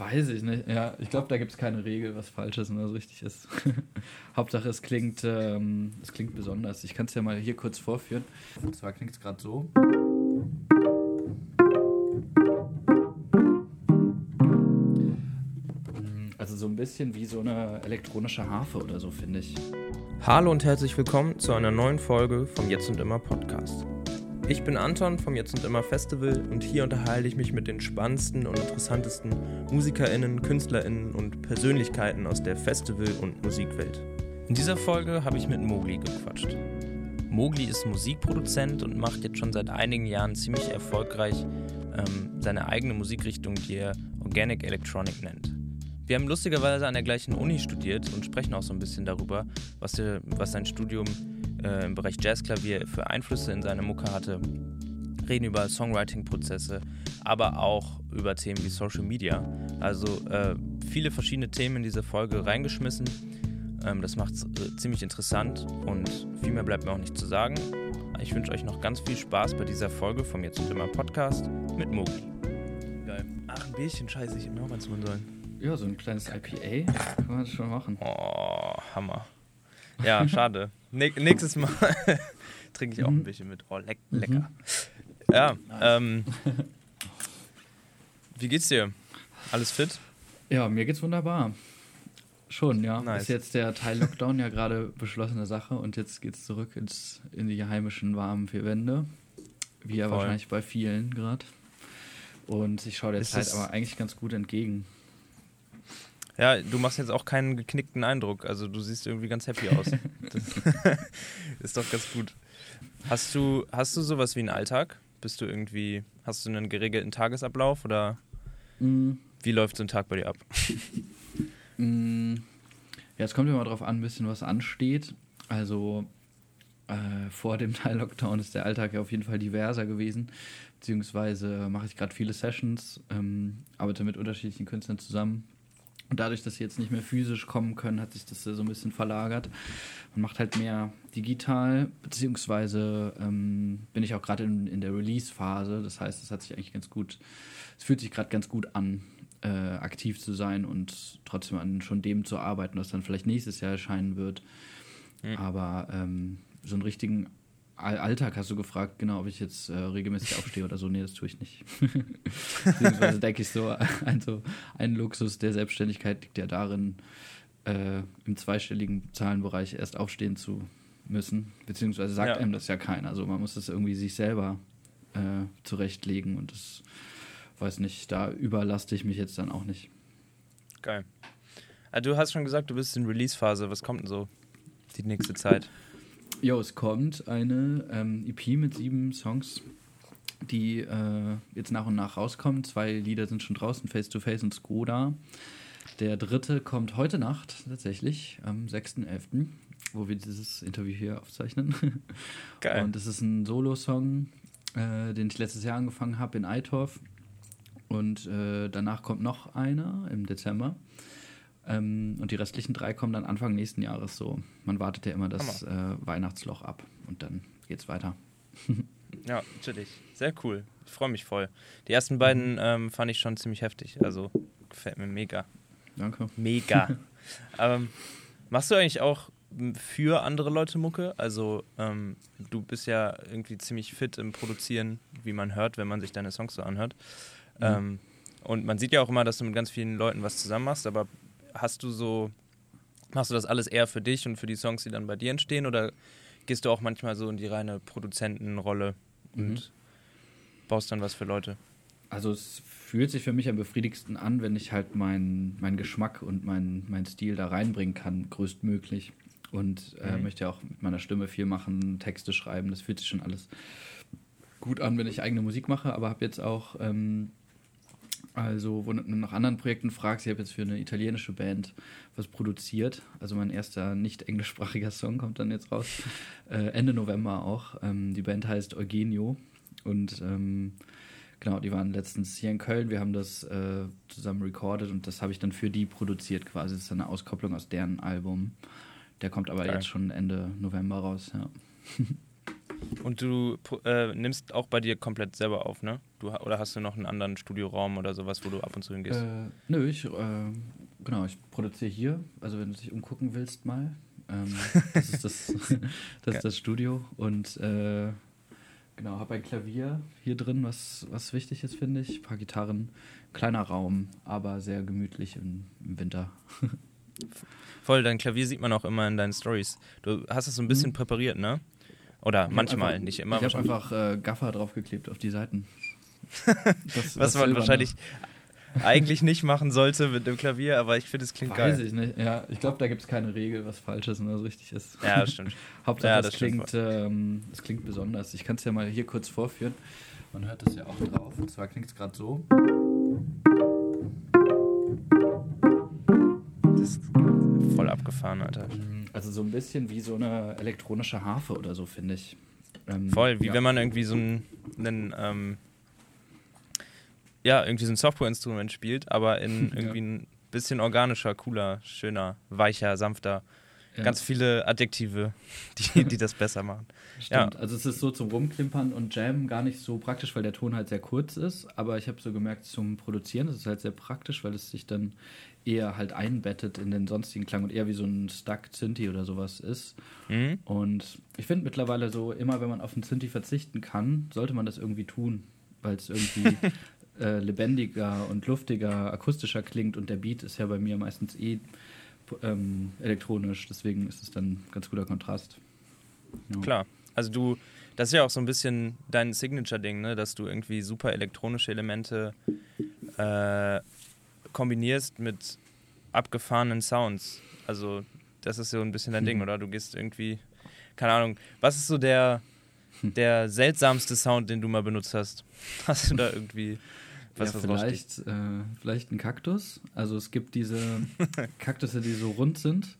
Weiß ich nicht. Ja, ich glaube, da gibt es keine Regel, was falsch ist und was richtig ist. Hauptsache, es klingt, ähm, es klingt besonders. Ich kann es ja mal hier kurz vorführen. Und zwar klingt es gerade so. Also so ein bisschen wie so eine elektronische Harfe oder so, finde ich. Hallo und herzlich willkommen zu einer neuen Folge vom Jetzt und Immer Podcast. Ich bin Anton vom Jetzt und Immer Festival und hier unterhalte ich mich mit den spannendsten und interessantesten MusikerInnen, KünstlerInnen und Persönlichkeiten aus der Festival- und Musikwelt. In dieser Folge habe ich mit Mogli gequatscht. Mogli ist Musikproduzent und macht jetzt schon seit einigen Jahren ziemlich erfolgreich ähm, seine eigene Musikrichtung, die er Organic Electronic nennt. Wir haben lustigerweise an der gleichen Uni studiert und sprechen auch so ein bisschen darüber, was, der, was sein Studium äh, im Bereich Jazzklavier für Einflüsse in seine Mucke hatte. Reden über Songwriting-Prozesse, aber auch über Themen wie Social Media. Also äh, viele verschiedene Themen in diese Folge reingeschmissen. Ähm, das macht es äh, ziemlich interessant und viel mehr bleibt mir auch nicht zu sagen. Ich wünsche euch noch ganz viel Spaß bei dieser Folge vom Jetzt und Immer Podcast mit Mogli. Geil. Ach, ein Bierchen, scheiße, ich hätte mir auch eins holen sollen. Ja, so ein kleines IPA kann man das schon machen. Oh, Hammer. Ja, schade. nächstes Mal trinke ich auch ein bisschen mit. Oh, leck, lecker. Mhm. Ja, ähm, wie geht's dir? Alles fit? Ja, mir geht's wunderbar. Schon, ja. Nice. Ist jetzt der Teil Lockdown ja gerade beschlossene Sache und jetzt geht's zurück ins, in die heimischen warmen vier Wände. Wie ja Voll. wahrscheinlich bei vielen gerade. Und ich schaue der Zeit aber eigentlich ganz gut entgegen. Ja, du machst jetzt auch keinen geknickten Eindruck. Also du siehst irgendwie ganz happy aus. Das ist doch ganz gut. Hast du, hast du sowas wie einen Alltag? Bist du irgendwie, hast du einen geregelten Tagesablauf oder mm. wie läuft so ein Tag bei dir ab? Mm. Ja, es kommt immer darauf an, ein bisschen was ansteht. Also äh, vor dem Teil Lockdown ist der Alltag ja auf jeden Fall diverser gewesen. Beziehungsweise mache ich gerade viele Sessions, ähm, arbeite mit unterschiedlichen Künstlern zusammen und dadurch, dass sie jetzt nicht mehr physisch kommen können, hat sich das so ein bisschen verlagert. Man macht halt mehr digital, beziehungsweise ähm, bin ich auch gerade in, in der Release-Phase. Das heißt, es hat sich eigentlich ganz gut, es fühlt sich gerade ganz gut an, äh, aktiv zu sein und trotzdem an schon dem zu arbeiten, was dann vielleicht nächstes Jahr erscheinen wird. Mhm. Aber ähm, so einen richtigen Alltag hast du gefragt, genau, ob ich jetzt äh, regelmäßig aufstehe oder so. Nee, das tue ich nicht. Beziehungsweise denke ich so, also ein Luxus der Selbstständigkeit liegt ja darin, äh, im zweistelligen Zahlenbereich erst aufstehen zu müssen. Beziehungsweise sagt ja. einem das ja keiner. Also man muss das irgendwie sich selber äh, zurechtlegen und das weiß nicht, da überlaste ich mich jetzt dann auch nicht. Geil. Also du hast schon gesagt, du bist in Release-Phase. Was kommt denn so die nächste Zeit? Jo, es kommt eine ähm, EP mit sieben Songs, die äh, jetzt nach und nach rauskommen. Zwei Lieder sind schon draußen, Face to Face und Skoda. Der dritte kommt heute Nacht tatsächlich, am 6.11., wo wir dieses Interview hier aufzeichnen. Geil. Und das ist ein Solo-Song, äh, den ich letztes Jahr angefangen habe in Eitorf. Und äh, danach kommt noch einer im Dezember. Ähm, und die restlichen drei kommen dann Anfang nächsten Jahres so. Man wartet ja immer das äh, Weihnachtsloch ab und dann geht's weiter. ja, natürlich. Sehr cool. Ich freue mich voll. Die ersten beiden mhm. ähm, fand ich schon ziemlich heftig. Also gefällt mir mega. Danke. Mega. ähm, machst du eigentlich auch für andere Leute Mucke? Also ähm, du bist ja irgendwie ziemlich fit im Produzieren, wie man hört, wenn man sich deine Songs so anhört. Mhm. Ähm, und man sieht ja auch immer, dass du mit ganz vielen Leuten was zusammen machst, aber hast du so, machst du das alles eher für dich und für die Songs, die dann bei dir entstehen oder gehst du auch manchmal so in die reine Produzentenrolle und mhm. baust dann was für Leute? Also es fühlt sich für mich am befriedigsten an, wenn ich halt meinen mein Geschmack und meinen mein Stil da reinbringen kann, größtmöglich. Und äh, mhm. möchte ja auch mit meiner Stimme viel machen, Texte schreiben. Das fühlt sich schon alles gut an, wenn ich eigene Musik mache, aber habe jetzt auch ähm, also, wo du nach anderen Projekten fragst, ich habe jetzt für eine italienische Band was produziert. Also mein erster nicht englischsprachiger Song kommt dann jetzt raus. Äh, Ende November auch. Ähm, die Band heißt Eugenio. Und ähm, genau, die waren letztens hier in Köln. Wir haben das äh, zusammen recorded und das habe ich dann für die produziert quasi. Das ist eine Auskopplung aus deren Album. Der kommt aber Geil. jetzt schon Ende November raus, ja. Und du äh, nimmst auch bei dir komplett selber auf, ne? Du, oder hast du noch einen anderen Studioraum oder sowas, wo du ab und zu hingehst? Äh, nö, ich, äh, genau, ich produziere hier. Also wenn du dich umgucken willst mal, ähm, das ist das, das, ist das Studio. Und äh, genau, habe ein Klavier hier drin, was, was wichtig ist, finde ich. Ein paar Gitarren, kleiner Raum, aber sehr gemütlich im, im Winter. Voll, dein Klavier sieht man auch immer in deinen Stories. Du hast es so ein bisschen mhm. präpariert, ne? Oder ich manchmal, einfach, nicht immer. Ich habe einfach äh, Gaffer draufgeklebt auf die Seiten. Das, Was man wahrscheinlich eigentlich nicht machen sollte mit dem Klavier, aber ich finde, es klingt Weiß geil. Weiß ich nicht. Ja, ich glaube, da gibt es keine Regel, was falsch ist und was richtig ist. Ja, das stimmt. Hauptsache, ja, das, klingt, ähm, das klingt besonders. Ich kann es ja mal hier kurz vorführen. Man hört das ja auch drauf. Und zwar klingt es gerade so. Das ist voll abgefahren, Alter. Mhm. Also so ein bisschen wie so eine elektronische Harfe oder so, finde ich. Ähm, voll, wie ja. wenn man irgendwie so einen, einen ähm, ja, irgendwie so ein Softwareinstrument spielt, aber in irgendwie ja. ein bisschen organischer, cooler, schöner, weicher, sanfter. Ja. Ganz viele Adjektive, die, die das besser machen. Stimmt, ja. also es ist so zum Rumklimpern und Jammen gar nicht so praktisch, weil der Ton halt sehr kurz ist, aber ich habe so gemerkt, zum Produzieren ist es halt sehr praktisch, weil es sich dann eher halt einbettet in den sonstigen Klang und eher wie so ein Stuck Synthi oder sowas ist. Mhm. Und ich finde mittlerweile so, immer wenn man auf einen Synthi verzichten kann, sollte man das irgendwie tun, weil es irgendwie äh, lebendiger und luftiger, akustischer klingt und der Beat ist ja bei mir meistens eh ähm, elektronisch, deswegen ist es dann ganz guter Kontrast. Ja. Klar, also du, das ist ja auch so ein bisschen dein Signature-Ding, ne? dass du irgendwie super elektronische Elemente äh, kombinierst mit abgefahrenen Sounds. Also das ist so ein bisschen dein mhm. Ding, oder? Du gehst irgendwie, keine Ahnung, was ist so der, hm. der seltsamste Sound, den du mal benutzt hast? Hast du da irgendwie was, ja, vielleicht, äh, vielleicht ein Kaktus. Also es gibt diese Kaktusse, die so rund sind.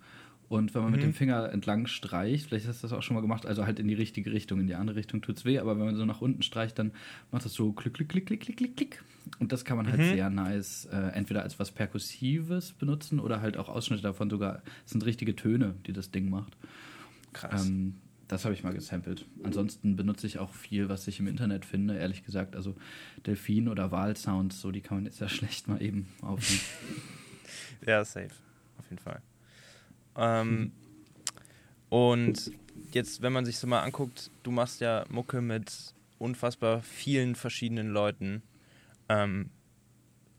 Und wenn man mhm. mit dem Finger entlang streicht, vielleicht hast du das auch schon mal gemacht, also halt in die richtige Richtung, in die andere Richtung tut es weh, aber wenn man so nach unten streicht, dann macht das so klick, klick, klick, klick, klick, klick, klick. Und das kann man halt mhm. sehr nice äh, entweder als was Perkussives benutzen oder halt auch Ausschnitte davon sogar. Es sind richtige Töne, die das Ding macht. Krass. Ähm, das habe ich mal gesampelt. Ansonsten benutze ich auch viel, was ich im Internet finde, ehrlich gesagt. Also Delfin- oder Wahlsounds, so die kann man jetzt ja schlecht mal eben aufnehmen. ja, safe. Auf jeden Fall. Ähm. Und jetzt, wenn man sich so mal anguckt, du machst ja Mucke mit unfassbar vielen verschiedenen Leuten. Ähm,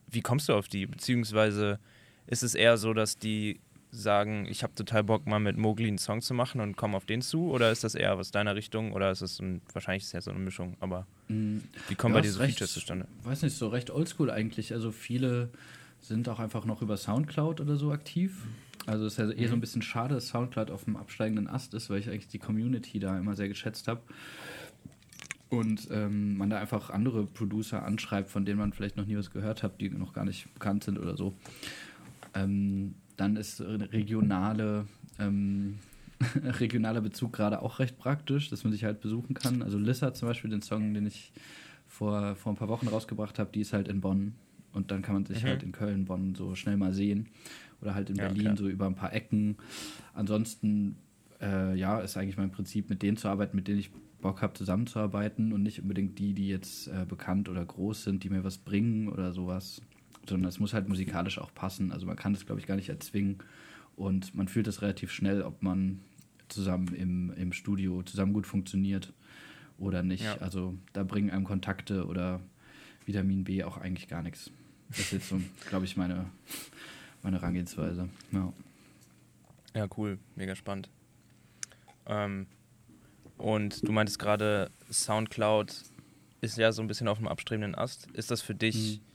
wie kommst du auf die? Beziehungsweise ist es eher so, dass die sagen, ich habe total Bock, mal mit Mogli einen Song zu machen und komme auf den zu? Oder ist das eher aus deiner Richtung? Oder ist es ein, wahrscheinlich ist ja so eine Mischung, aber mm, wie kommen ja, bei diesen recht, Features zustande? Weiß nicht, so recht oldschool eigentlich. Also viele sind auch einfach noch über Soundcloud oder so aktiv. Also ist ja eher so ein mhm. bisschen schade, dass Soundcloud auf dem absteigenden Ast ist, weil ich eigentlich die Community da immer sehr geschätzt habe. Und ähm, man da einfach andere Producer anschreibt, von denen man vielleicht noch nie was gehört hat, die noch gar nicht bekannt sind oder so. Ähm, dann ist regionale, ähm, regionaler Bezug gerade auch recht praktisch, dass man sich halt besuchen kann. Also Lissa zum Beispiel, den Song, den ich vor, vor ein paar Wochen rausgebracht habe, die ist halt in Bonn. Und dann kann man sich mhm. halt in Köln, Bonn so schnell mal sehen. Oder halt in ja, Berlin klar. so über ein paar Ecken. Ansonsten, äh, ja, ist eigentlich mein Prinzip, mit denen zu arbeiten, mit denen ich Bock habe, zusammenzuarbeiten und nicht unbedingt die, die jetzt äh, bekannt oder groß sind, die mir was bringen oder sowas sondern es muss halt musikalisch auch passen. Also man kann das, glaube ich, gar nicht erzwingen. Und man fühlt das relativ schnell, ob man zusammen im, im Studio zusammen gut funktioniert oder nicht. Ja. Also da bringen einem Kontakte oder Vitamin B auch eigentlich gar nichts. Das ist jetzt so, glaube ich, meine, meine Herangehensweise. Ja. ja, cool, mega spannend. Ähm, und du meintest gerade, Soundcloud ist ja so ein bisschen auf dem abstrebenden Ast. Ist das für dich hm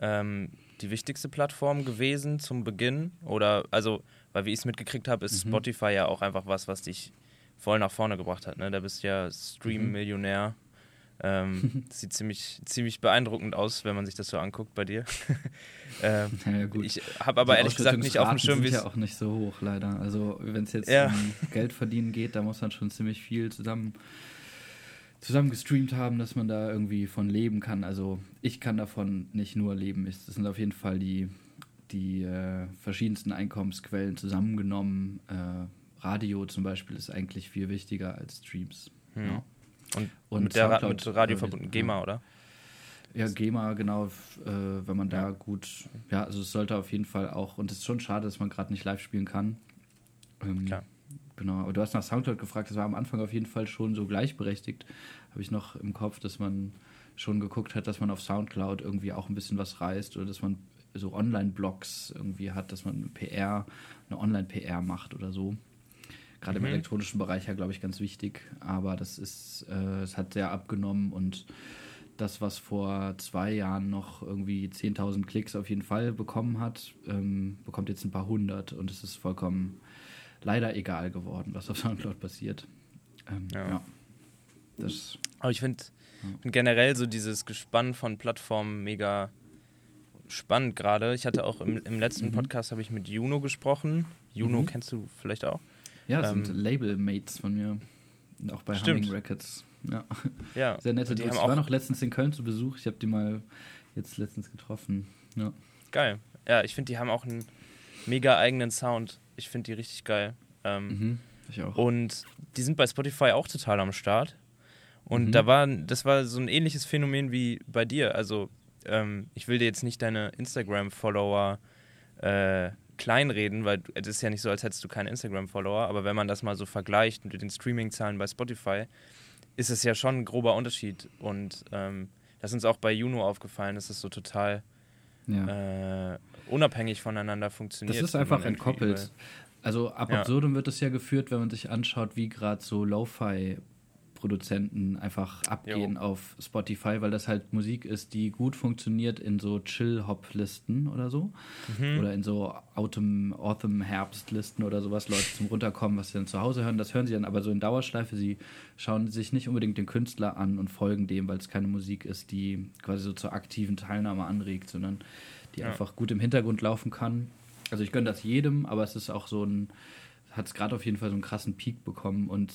ähm, die wichtigste Plattform gewesen zum Beginn? Oder, also, weil wie ich es mitgekriegt habe, ist mhm. Spotify ja auch einfach was, was dich voll nach vorne gebracht hat. Ne? Da bist du ja Stream-Millionär. Ähm, sieht ziemlich, ziemlich beeindruckend aus, wenn man sich das so anguckt bei dir. ähm, ja, ich habe aber ehrlich gesagt nicht auf dem Schirm, wie es ja auch nicht so hoch leider. Also wenn es jetzt ja. um Geld verdienen geht, da muss man schon ziemlich viel zusammen zusammen gestreamt haben, dass man da irgendwie von leben kann. Also ich kann davon nicht nur leben. Das sind auf jeden Fall die, die äh, verschiedensten Einkommensquellen zusammengenommen. Äh, Radio zum Beispiel ist eigentlich viel wichtiger als Streams. Hm. Ja. Und, Und mit, Soundcloud, mit Radio verbunden, GEMA, oder? Ja, GEMA, genau, äh, wenn man da gut, ja, also es sollte auf jeden Fall auch, und es ist schon schade, dass man gerade nicht live spielen kann. Ähm, Klar. Genau, aber du hast nach Soundcloud gefragt, das war am Anfang auf jeden Fall schon so gleichberechtigt, habe ich noch im Kopf, dass man schon geguckt hat, dass man auf Soundcloud irgendwie auch ein bisschen was reißt oder dass man so Online-Blogs irgendwie hat, dass man PR, eine Online-PR macht oder so. Gerade Mhm. im elektronischen Bereich ja, glaube ich, ganz wichtig. Aber das ist, äh, es hat sehr abgenommen und das, was vor zwei Jahren noch irgendwie 10.000 Klicks auf jeden Fall bekommen hat, ähm, bekommt jetzt ein paar hundert und es ist vollkommen leider egal geworden, was auf Soundcloud passiert. Ähm, Ja. ja. Das, Aber ich finde find generell so dieses Gespann von Plattformen mega spannend gerade. Ich hatte auch im, im letzten Mhm. Podcast habe ich mit Juno gesprochen. Juno Mhm. kennst du vielleicht auch? ja, das Ähm, sind Label-Mates von mir. Und auch bei Stimmt. Humming Records. Ja. Ja. Sehr nette Dudes. Ich war noch letztens in Köln zu Besuch. Ich habe die mal jetzt letztens getroffen. Ja. geil. Ja, ich finde, die haben auch einen mega eigenen Sound. Ich finde die richtig geil. Ähm, Mhm. Ich auch. Und die sind bei Spotify auch total am Start. Und Mhm. da war, das war so ein ähnliches Phänomen wie bei dir. Also, ähm, ich will dir jetzt nicht deine Instagram-Follower äh, kleinreden, weil es ist ja nicht so, als hättest du keine Instagram-Follower, aber wenn man das mal so vergleicht mit den Streaming-Zahlen bei Spotify, ist es ja schon ein grober Unterschied. Und ähm, das ist uns auch bei Juno aufgefallen, dass es so total ja. äh, unabhängig voneinander funktioniert. Das ist einfach entkoppelt. Also ab Ja. absurdum wird es ja geführt, wenn man sich anschaut, wie gerade so Lo-Fi-Produzenten einfach abgehen auf Spotify, weil das halt Musik ist, die gut funktioniert in so Chill-Hop-Listen oder so. Mhm. Oder in so Autumn, Autumn-Herbst-Listen oder sowas, Leute zum Runterkommen, was sie dann zu Hause hören, das hören sie dann aber so in Dauerschleife. Sie schauen sich nicht unbedingt den Künstler an und folgen dem, weil es keine Musik ist, die quasi so zur aktiven Teilnahme anregt, sondern die Ja. einfach gut im Hintergrund laufen kann. Also ich gönne das jedem, aber es ist auch so ein, hat es gerade auf jeden Fall so einen krassen Peak bekommen und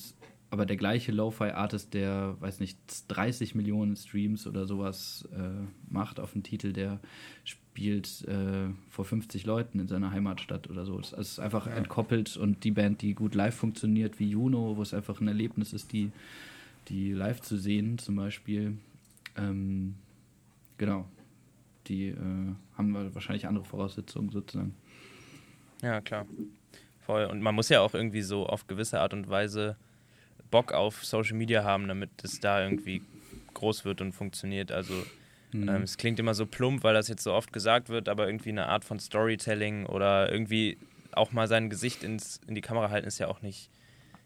aber der gleiche Lo-Fi-Artist, der, weiß nicht, 30 Millionen Streams oder sowas äh, macht auf einen Titel, der spielt äh, vor 50 Leuten in seiner Heimatstadt oder so. Es ist einfach entkoppelt und die Band, die gut live funktioniert, wie Juno, wo es einfach ein Erlebnis ist, die, die live zu sehen zum Beispiel, ähm, genau, die äh, haben wahrscheinlich andere Voraussetzungen sozusagen. Ja, klar. Voll. Und man muss ja auch irgendwie so auf gewisse Art und Weise Bock auf Social Media haben, damit es da irgendwie groß wird und funktioniert. Also Mhm. ähm, es klingt immer so plump, weil das jetzt so oft gesagt wird, aber irgendwie eine Art von Storytelling oder irgendwie auch mal sein Gesicht ins, in die Kamera halten, ist ja auch nicht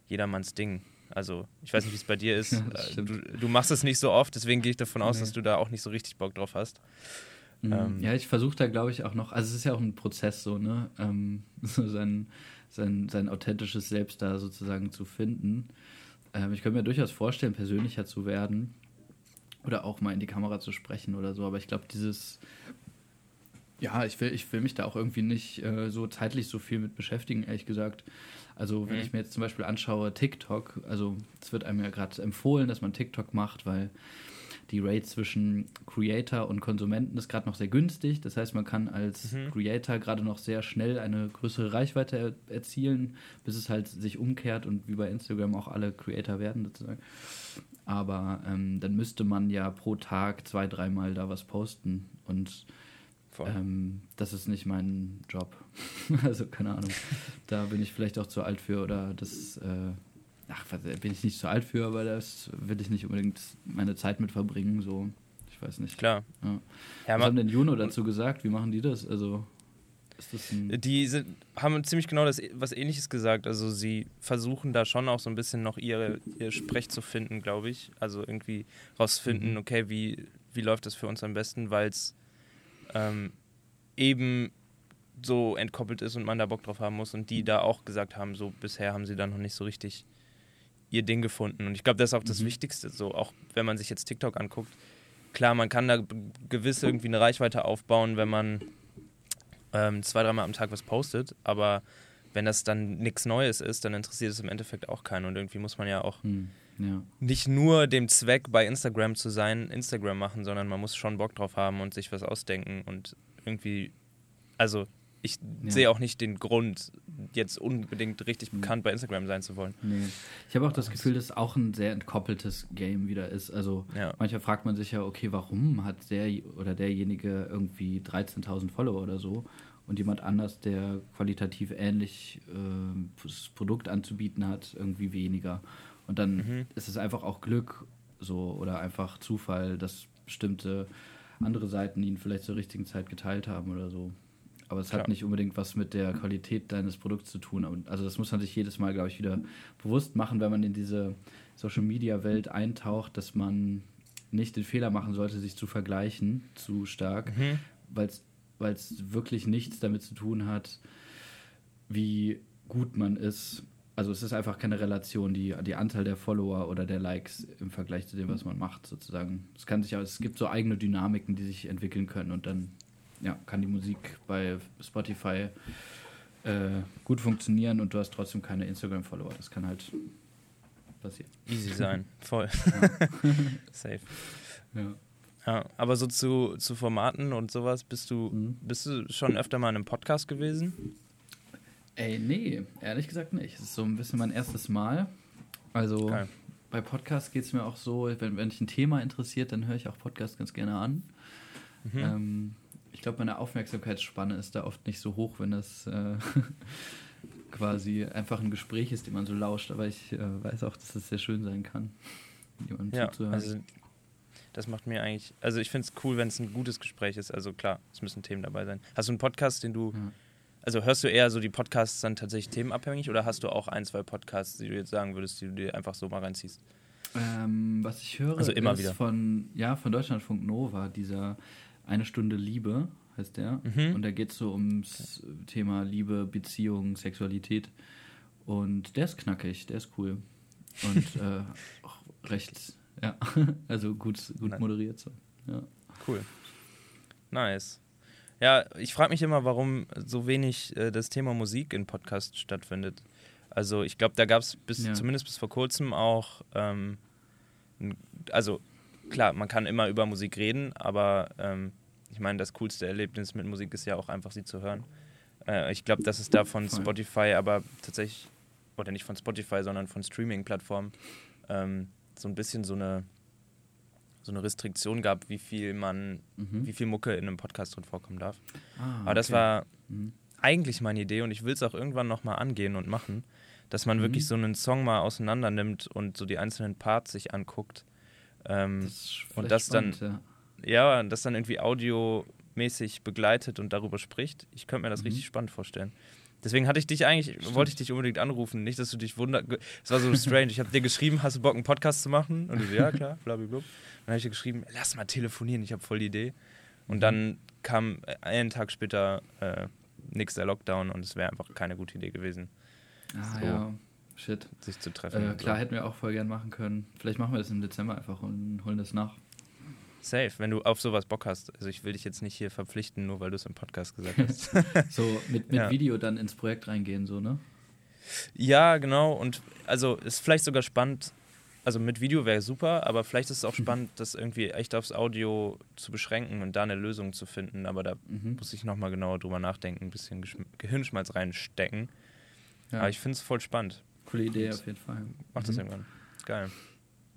jedermanns Ding. Also ich weiß nicht, wie es bei dir ist. Ja, Äh, du, du machst es nicht so oft, deswegen gehe ich davon aus, Nee. dass du da auch nicht so richtig Bock drauf hast. Mhm. Ähm, ja, ich versuche da, glaube ich, auch noch, also es ist ja auch ein Prozess so, ne? Ähm, so sein, sein, sein authentisches Selbst da sozusagen zu finden. Ähm, ich könnte mir durchaus vorstellen, persönlicher zu werden oder auch mal in die Kamera zu sprechen oder so, aber ich glaube, dieses, ja, ich will, ich will mich da auch irgendwie nicht äh, so zeitlich so viel mit beschäftigen, ehrlich gesagt. Also, wenn Mhm. ich mir jetzt zum Beispiel anschaue, TikTok, also es wird einem ja gerade empfohlen, dass man TikTok macht, weil die Rate zwischen Creator und Konsumenten ist gerade noch sehr günstig. Das heißt, man kann als Mhm. Creator gerade noch sehr schnell eine größere Reichweite er erzielen, bis es halt sich umkehrt und wie bei Instagram auch alle Creator werden sozusagen. Aber ähm, dann müsste man ja pro Tag zwei, dreimal da was posten und ähm, das ist nicht mein Job. also keine Ahnung. Da bin ich vielleicht auch zu alt für oder das, äh, ach, was, bin ich nicht zu alt für, aber das will ich nicht unbedingt meine Zeit mit verbringen. So, ich weiß nicht. Klar. Ja. Ja, Was haben denn Juno dazu gesagt? Wie machen die das? Also ist das ein Die sind, haben ziemlich genau das, was ähnliches gesagt. Also sie versuchen da schon auch so ein bisschen noch ihre, ihr Sprech zu finden, glaube ich. Also irgendwie rausfinden, Mhm. okay, wie, wie läuft das für uns am besten, weil es ähm, eben so entkoppelt ist und man da Bock drauf haben muss. Und die da auch gesagt haben, so bisher haben sie da noch nicht so richtig ihr Ding gefunden. Und ich glaube, das ist auch das Mhm. Wichtigste. So, auch wenn man sich jetzt TikTok anguckt, klar, man kann da b- gewiss irgendwie eine Reichweite aufbauen, wenn man ähm, zwei, dreimal am Tag was postet, aber wenn das dann nichts Neues ist, dann interessiert es im Endeffekt auch keinen. Und irgendwie muss man ja auch hm, ja. nicht nur dem Zweck, bei Instagram zu sein, Instagram machen, sondern man muss schon Bock drauf haben und sich was ausdenken und irgendwie, also ich Ja. sehe auch nicht den Grund, jetzt unbedingt richtig Mhm. bekannt bei Instagram sein zu wollen. Nee. Ich habe auch das Gefühl, dass es auch ein sehr entkoppeltes Game wieder ist. Also Ja. manchmal fragt man sich ja, okay, warum hat der oder derjenige irgendwie 13.000 Follower oder so und jemand anders, der qualitativ ähnlich äh, das Produkt anzubieten hat, irgendwie weniger. Und dann Mhm. ist es einfach auch Glück so oder einfach Zufall, dass bestimmte andere Seiten ihn vielleicht zur richtigen Zeit geteilt haben oder so. Aber es Klar. hat nicht unbedingt was mit der Qualität deines Produkts zu tun. Also das muss man sich jedes Mal, glaube ich, wieder bewusst machen, wenn man in diese Social-Media-Welt eintaucht, dass man nicht den Fehler machen sollte, sich zu vergleichen zu stark, Mhm. weil es wirklich nichts damit zu tun hat, wie gut man ist. Also es ist einfach keine Relation, die, die Anzahl der Follower oder der Likes im Vergleich zu dem, was man macht, sozusagen. Es kann sich es gibt so eigene Dynamiken, die sich entwickeln können und dann ja, kann die Musik bei Spotify äh, gut funktionieren und du hast trotzdem keine Instagram-Follower. Das kann halt passieren. Easy sein, voll. Safe. Ja. Ja, aber so zu, zu Formaten und sowas, bist du, Mhm. bist du schon öfter mal in einem Podcast gewesen? Ey, nee, ehrlich gesagt nicht. Es ist so ein bisschen mein erstes Mal. Also Geil. bei Podcasts geht es mir auch so, wenn, wenn mich ein Thema interessiert, dann höre ich auch Podcasts ganz gerne an. Mhm. Ähm, ich glaube, meine Aufmerksamkeitsspanne ist da oft nicht so hoch, wenn das äh, quasi einfach ein Gespräch ist, dem man so lauscht. Aber ich äh, weiß auch, dass es sehr schön sein kann, jemandem Ja, zuzuhören. also das macht mir eigentlich, also ich finde es cool, wenn es ein gutes Gespräch ist. Also klar, es müssen Themen dabei sein. Hast du einen Podcast, den du, Ja. also hörst du eher so die Podcasts dann tatsächlich themenabhängig oder hast du auch ein, zwei Podcasts, die du jetzt sagen würdest, die du dir einfach so mal reinziehst? Ähm, was ich höre, Also immer ist wieder. von, ja, von Deutschlandfunk Nova, dieser Eine Stunde Liebe heißt der. Mhm. Und da geht es so ums Thema Liebe, Beziehung, Sexualität. Und der ist knackig, der ist cool. Und äh, auch recht, ja, also gut, gut Nein. moderiert so. Ja. Cool. Nice. Ja, ich frage mich immer, warum so wenig äh, das Thema Musik in Podcasts stattfindet. Also ich glaube, da gab es bis, Ja. zumindest bis vor kurzem auch, ähm, also klar, man kann immer über Musik reden, aber ähm, ich meine, das coolste Erlebnis mit Musik ist ja auch einfach, sie zu hören. Äh, ich glaube, dass es da von Voll. Spotify, aber tatsächlich, oder nicht von Spotify, sondern von Streaming-Plattformen, ähm, so ein bisschen so eine, so eine Restriktion gab, wie viel man Mhm. wie viel Mucke in einem Podcast drin vorkommen darf. Ah, Aber das okay. war Mhm. eigentlich meine Idee und ich will es auch irgendwann nochmal angehen und machen, dass man Mhm. wirklich so einen Song mal auseinander nimmt und so die einzelnen Parts sich anguckt. Ähm, Das ist und das dann- spannend, ja, das dann irgendwie audiomäßig begleitet und darüber spricht. Ich könnte mir das Mhm. richtig spannend vorstellen. Deswegen hatte ich dich eigentlich, Stimmt. wollte ich dich unbedingt anrufen, nicht, dass du dich wundert. Es war so strange. Ich habe dir geschrieben, hast du Bock, einen Podcast zu machen? Und du so, ja, klar, blablabla. Dann habe ich dir geschrieben, lass mal telefonieren, ich habe voll die Idee. Und Mhm. dann kam äh, einen Tag später äh, nächster Lockdown und es wäre einfach keine gute Idee gewesen. Ah So. ja, shit. sich zu treffen. Äh, und so. klar, hätten wir auch voll gern machen können. Vielleicht machen wir das im Dezember einfach und holen das nach. Safe, wenn du auf sowas Bock hast. Also ich will dich jetzt nicht hier verpflichten, nur weil du es im Podcast gesagt hast. So mit, mit Ja. Video dann ins Projekt reingehen, so, ne? Ja, genau. Und also ist vielleicht sogar spannend, also mit Video wäre super, aber vielleicht ist es auch spannend, das irgendwie echt aufs Audio zu beschränken und da eine Lösung zu finden. Aber da Mhm. muss ich nochmal genauer drüber nachdenken, ein bisschen Gehirnschmalz reinstecken. Ja, Aber ich finde es voll spannend. coole Idee und- auf jeden Fall. Mach das Mhm. irgendwann. Geil.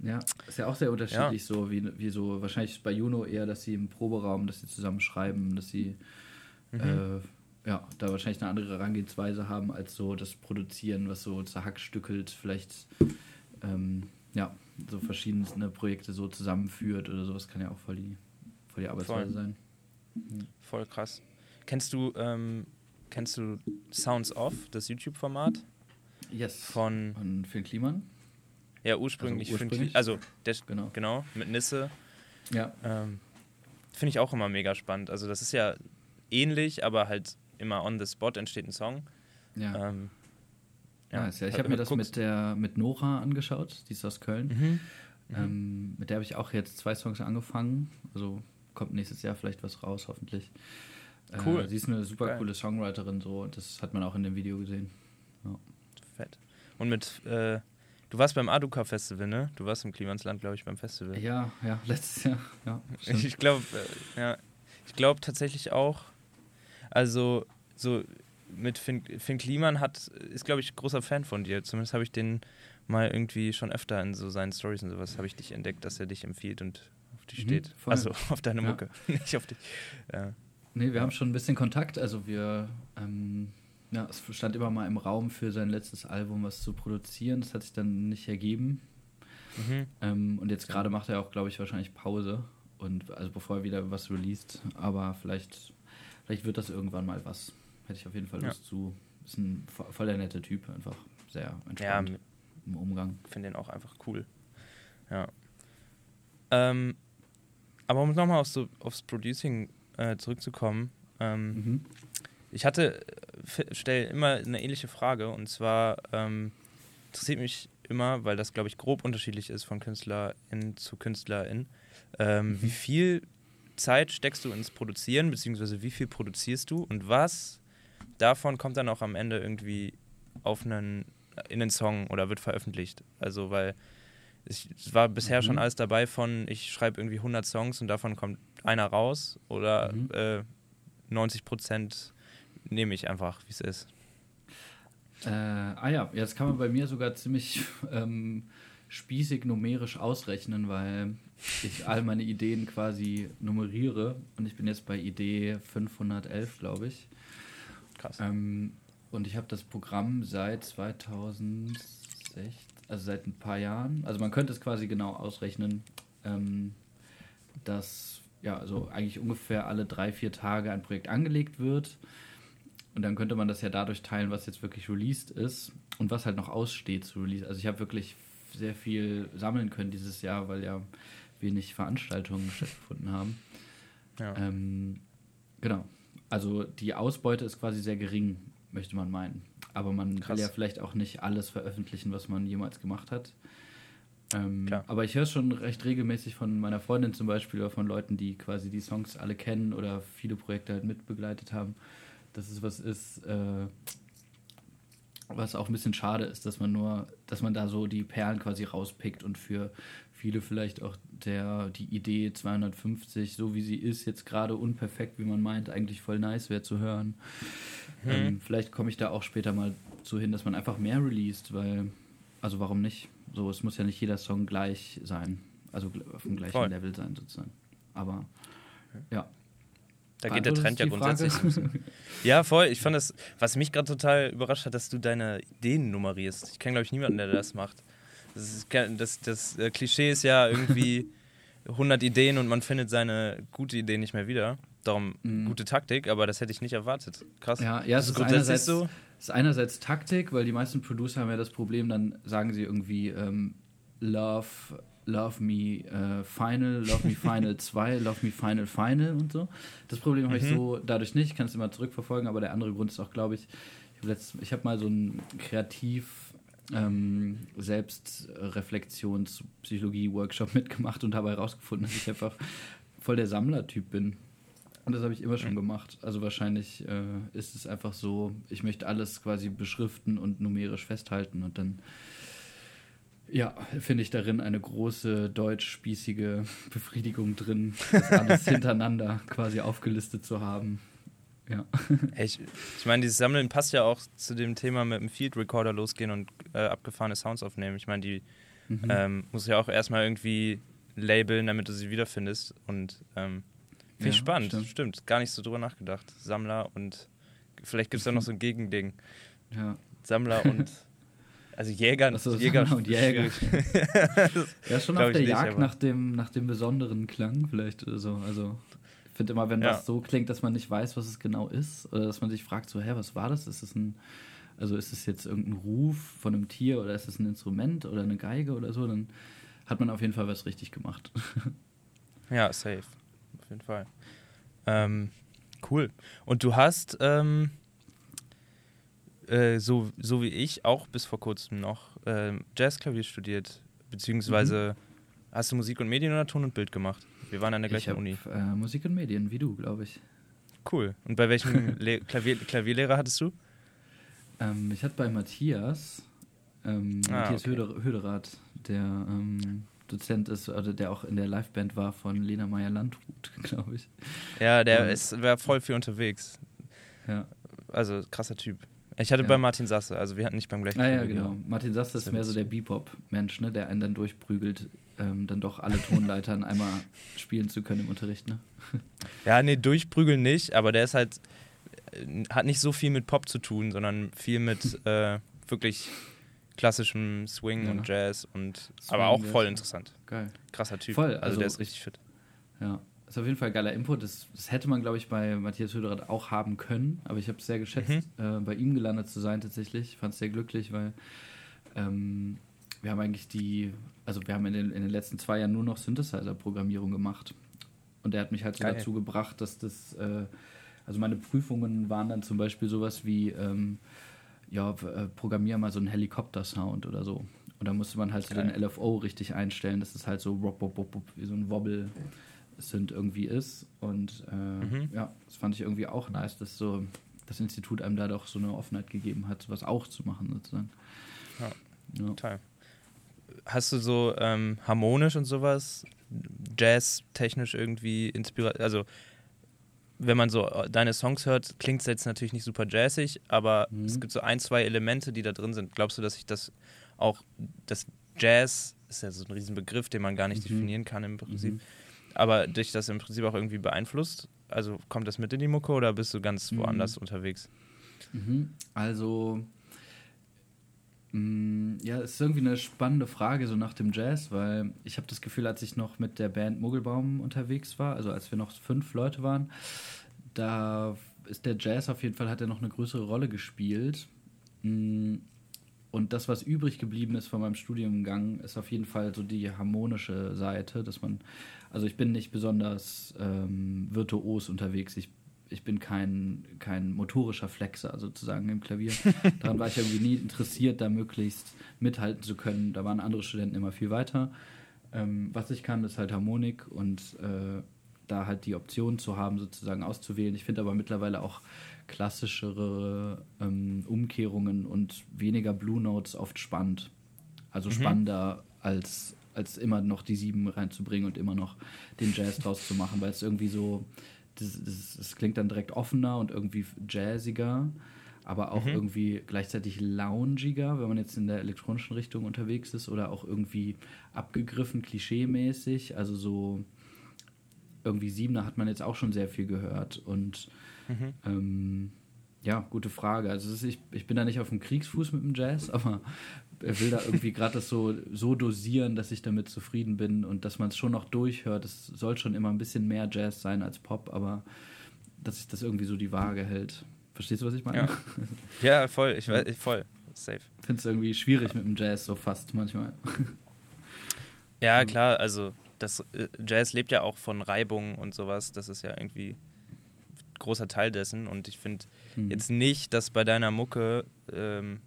Ja, ist ja auch sehr unterschiedlich so, wie, wie so, wahrscheinlich bei Juno eher, dass sie im Proberaum, dass sie zusammen schreiben, dass sie Mhm. äh, ja, da wahrscheinlich eine andere Herangehensweise haben als so das Produzieren, was so zerhackstückelt, vielleicht ähm, ja, so verschiedene Projekte so zusammenführt oder sowas kann ja auch voll die, voll die Arbeitsweise Voll. sein. Voll krass. Kennst du, ähm, kennst du Sounds Off, das YouTube-Format? Yes. Von, Von Phil Kliman, ja, ursprünglich, Also ursprünglich? Also der, genau. genau, mit Nisse. Ja, Ähm, Finde ich auch immer mega spannend. Also das ist ja ähnlich, aber halt immer on the spot entsteht ein Song. ja. Ähm, ja, ist ja, ich habe mir das guckst- mit der mit Nora angeschaut, die ist aus Köln. Mhm. Ähm, mit der habe ich auch jetzt zwei Songs angefangen. Also kommt nächstes Jahr vielleicht was raus, hoffentlich. Cool. Äh, sie ist eine super Geil. coole Songwriterin, so. Das hat man auch in dem Video gesehen. Fett. Und mit, äh, du warst beim Aduka Festival, ne? Du warst im Klimansland, glaube ich, beim Festival. Ja, ja, letztes Jahr. Ja, stimmt. Ich glaube, äh, ja, ich glaube tatsächlich auch, also so mit Finn, Finn Kliman hat, ist, glaube ich, großer Fan von dir. Zumindest habe ich den mal irgendwie schon öfter in so seinen Stories und sowas habe ich dich entdeckt, dass er dich empfiehlt und auf dich mhm, steht. Voll. Also auf deine Mucke, ja. nicht auf dich. Ja. Nee, wir ja. haben schon ein bisschen Kontakt. Also wir, ähm, ja, es stand immer mal im Raum für sein letztes Album was zu produzieren. Das hat sich dann nicht ergeben. Mhm. Ähm, und jetzt gerade macht er auch, glaube ich, wahrscheinlich Pause. Und also bevor er wieder was released. Aber vielleicht, vielleicht wird das irgendwann mal was. Hätte ich auf jeden Fall Lust ja. zu. Ist ein voll der nette Typ, einfach sehr entspannt ja, im Umgang. Ich finde den auch einfach cool. Ja. Ähm, aber um nochmal aufs, aufs Producing äh, zurückzukommen, ähm, mhm. ich hatte, stelle immer eine ähnliche Frage und zwar ähm, interessiert mich immer, weil das glaube ich grob unterschiedlich ist von Künstlerin zu Künstlerin, ähm, mhm. wie viel Zeit steckst du ins Produzieren, beziehungsweise wie viel produzierst du und was davon kommt dann auch am Ende irgendwie auf einen, in den Song oder wird veröffentlicht? Also, weil es war bisher mhm. schon alles dabei von, ich schreibe irgendwie 100 Songs und davon kommt einer raus oder mhm. äh, 90 Prozent nehme ich einfach, wie es ist. Äh, ah ja, jetzt kann man bei mir sogar ziemlich ähm, spießig numerisch ausrechnen, weil ich all meine Ideen quasi nummeriere und ich bin jetzt bei Idee 511, glaube ich. Krass. Ähm, und ich habe das Programm seit 2016, also seit ein paar Jahren. Also man könnte es quasi genau ausrechnen, ähm, dass ja, also eigentlich ungefähr alle drei, vier Tage ein Projekt angelegt wird. Und dann könnte man das ja dadurch teilen, was jetzt wirklich released ist und was halt noch aussteht zu release. Also ich habe wirklich sehr viel sammeln können dieses Jahr, weil ja wenig Veranstaltungen stattgefunden haben. Ja. Ähm, genau. Also die Ausbeute ist quasi sehr gering, möchte man meinen. Aber man Krass. will ja vielleicht auch nicht alles veröffentlichen, was man jemals gemacht hat. Ähm, aber ich höre es schon recht regelmäßig von meiner Freundin zum Beispiel oder von Leuten, die quasi die Songs alle kennen oder viele Projekte halt mitbegleitet haben, dass es was ist, äh, was auch ein bisschen schade ist, dass man nur, dass man da so die Perlen quasi rauspickt und für viele vielleicht auch der die Idee 250, so wie sie ist, jetzt gerade unperfekt, wie man meint, eigentlich voll nice wäre zu hören. Mhm. Ähm, vielleicht komme ich da auch später mal so hin, dass man einfach mehr released, weil, also warum nicht? So, es muss ja nicht jeder Song gleich sein, also auf dem gleichen voll. Level sein sozusagen. Aber ja, da geht der Trend ja grundsätzlich. ja, voll. Ich fand das, was mich gerade total überrascht hat, dass du deine Ideen nummerierst. Ich kenne, glaube ich, niemanden, der das macht. Das, ist, das, das äh, Klischee ist ja irgendwie 100 Ideen und man findet seine gute Idee nicht mehr wieder. Darum mhm. gute Taktik, aber das hätte ich nicht erwartet. Krass. Ja, ja es ist, ist einerseits so. Ist einerseits Taktik, weil die meisten Producer haben ja das Problem, dann sagen sie irgendwie ähm, Love Love Me äh, Final, Love Me Final 2, Love Me Final Final und so. Das Problem habe ich mhm. so dadurch nicht, ich kann es immer zurückverfolgen, aber der andere Grund ist auch, glaube ich, ich habe hab mal so einen kreativ ähm, Selbstreflexions-Psychologie-Workshop mitgemacht und dabei herausgefunden, dass ich einfach voll der Sammlertyp bin. Und das habe ich immer schon mhm. gemacht. Also wahrscheinlich äh, ist es einfach so, ich möchte alles quasi beschriften und numerisch festhalten und dann ja, finde ich darin eine große deutsch-spießige Befriedigung drin, das alles hintereinander quasi aufgelistet zu haben. Ja. Ich, ich meine, dieses Sammeln passt ja auch zu dem Thema mit dem Field Recorder losgehen und äh, abgefahrene Sounds aufnehmen. Ich meine, die mhm. ähm, muss ja auch erstmal irgendwie labeln, damit du sie wiederfindest. Und ähm, finde ich ja, spannend, stimmt. stimmt. Gar nicht so drüber nachgedacht. Sammler und vielleicht gibt es da noch so ein Gegending. Ja. Sammler und Also Jäger, also Jäger und Jäger. ja, schon auf der Jagd nach dem, nach dem besonderen Klang vielleicht oder so. Also ich finde immer, wenn ja. was so klingt, dass man nicht weiß, was es genau ist, oder dass man sich fragt, so, hä, was war das? Ist es ein, also ist es jetzt irgendein Ruf von einem Tier oder ist es ein Instrument oder eine Geige oder so, dann hat man auf jeden Fall was richtig gemacht. ja, safe. Auf jeden Fall. Ähm, cool. Und du hast ähm, äh, so, so wie ich, auch bis vor kurzem noch äh, Jazzklavier studiert, beziehungsweise mhm. hast du Musik und Medien oder Ton und Bild gemacht? Wir waren an der gleichen hab, Uni. Äh, Musik und Medien, wie du, glaube ich. Cool. Und bei welchem Klavier Klavierlehrer hattest du? Ähm, ich hatte bei Matthias, ähm, ah, Matthias okay. Höderath, der ähm, Dozent ist, oder der auch in der Liveband war von Lena Meyer-Landrut, glaube ich. Ja, der ist, war voll viel unterwegs. Ja also krasser Typ. Ich hatte Ja. bei Martin Sasse, also wir hatten nicht beim gleichen Ah ja, genau. Martin Sass ist mehr so der Bebop-Mensch, ne? der einen dann durchprügelt, ähm, dann doch alle Tonleitern einmal spielen zu können im Unterricht. Ne? Ja, nee, durchprügeln nicht, aber der ist halt, äh, hat nicht so viel mit Pop zu tun, sondern viel mit äh, wirklich klassischem Swing Ja. und Jazz und Swing, aber auch Jazz, voll ja. interessant. Geil. Krasser Typ. Voll, also, also- der ist richtig fit. Ja, ist auf jeden Fall geiler Input. Das, das hätte man, glaube ich, bei Matthias Höderath auch haben können, aber ich habe es sehr geschätzt, äh, bei ihm gelandet zu sein tatsächlich. Ich fand es sehr glücklich, weil ähm, wir haben eigentlich die, also wir haben in den, in den letzten zwei Jahren nur noch Synthesizer-Programmierung gemacht. Und er hat mich halt so Geil. dazu gebracht, dass das, äh, also meine Prüfungen waren dann zum Beispiel sowas wie, ähm, ja, äh, programmier mal so einen Helikopter-Sound oder so. Und da musste man halt so den. LFO richtig einstellen, dass es halt so wop, wop, wop, wie so ein Wobble Synth irgendwie ist. Und äh, Mhm. ja, das fand ich irgendwie auch nice, dass so das Institut einem da doch so eine Offenheit gegeben hat, sowas auch zu machen sozusagen. Ja. Ja. Total. Hast du so ähm, harmonisch und sowas, Jazz-technisch irgendwie inspiriert? Also, wenn man so äh, deine Songs hört, klingt es jetzt natürlich nicht super jazzig, aber Mhm. es gibt so ein, zwei Elemente, die da drin sind. Glaubst du, dass ich das auch, das Jazz ist ja so ein Riesenbegriff, den man gar nicht Mhm. definieren kann im Prinzip, Mhm. Aber dich das im Prinzip auch irgendwie beeinflusst? Also kommt das mit in die Mucke oder bist du ganz Mhm. woanders unterwegs? Mhm. Also, mh, ja, es ist irgendwie eine spannende Frage so nach dem Jazz, weil ich habe das Gefühl, als ich noch mit der Band Muggelbaum unterwegs war, also als wir noch fünf Leute waren, da ist der Jazz auf jeden Fall, hat er noch eine größere Rolle gespielt. Mh, Und das, was übrig geblieben ist von meinem Studiengang, ist auf jeden Fall so die harmonische Seite, dass man, also ich bin nicht besonders ähm, virtuos unterwegs. Ich, ich bin kein, kein motorischer Flexer sozusagen im Klavier. Daran war ich irgendwie nie interessiert, da möglichst mithalten zu können. Da waren andere Studenten immer viel weiter. Ähm, was ich kann, ist halt Harmonik und äh, da halt die Option zu haben, sozusagen auszuwählen. Ich finde aber mittlerweile auch klassischere ähm, Umkehrungen und weniger Blue Notes oft spannend. Also Mhm. spannender als, als immer noch die sieben reinzubringen und immer noch den Jazz draus zu machen, weil es irgendwie so, das, das, das klingt dann direkt offener und irgendwie jazziger, aber auch Mhm. irgendwie gleichzeitig loungiger, wenn man jetzt in der elektronischen Richtung unterwegs ist oder auch irgendwie abgegriffen, klischee-mäßig, also so irgendwie Siebener hat man jetzt auch schon sehr viel gehört und Mhm. ähm, ja, gute Frage. Also ist, ich, ich bin da nicht auf dem Kriegsfuß mit dem Jazz, aber er will da irgendwie gerade das so, so dosieren, dass ich damit zufrieden bin und dass man es schon noch durchhört. Es soll schon immer ein bisschen mehr Jazz sein als Pop, aber dass sich das irgendwie so die Waage hält. Verstehst du, was ich meine? Ja. Ja, voll, ich weiß, voll, safe. Ich finde es irgendwie schwierig mit dem Jazz, so fast manchmal. Ja, klar, also das äh, Jazz lebt ja auch von Reibung und sowas. Das ist ja irgendwie ein großer Teil dessen. Und ich finde Mhm. jetzt nicht, dass bei deiner Mucke ähm,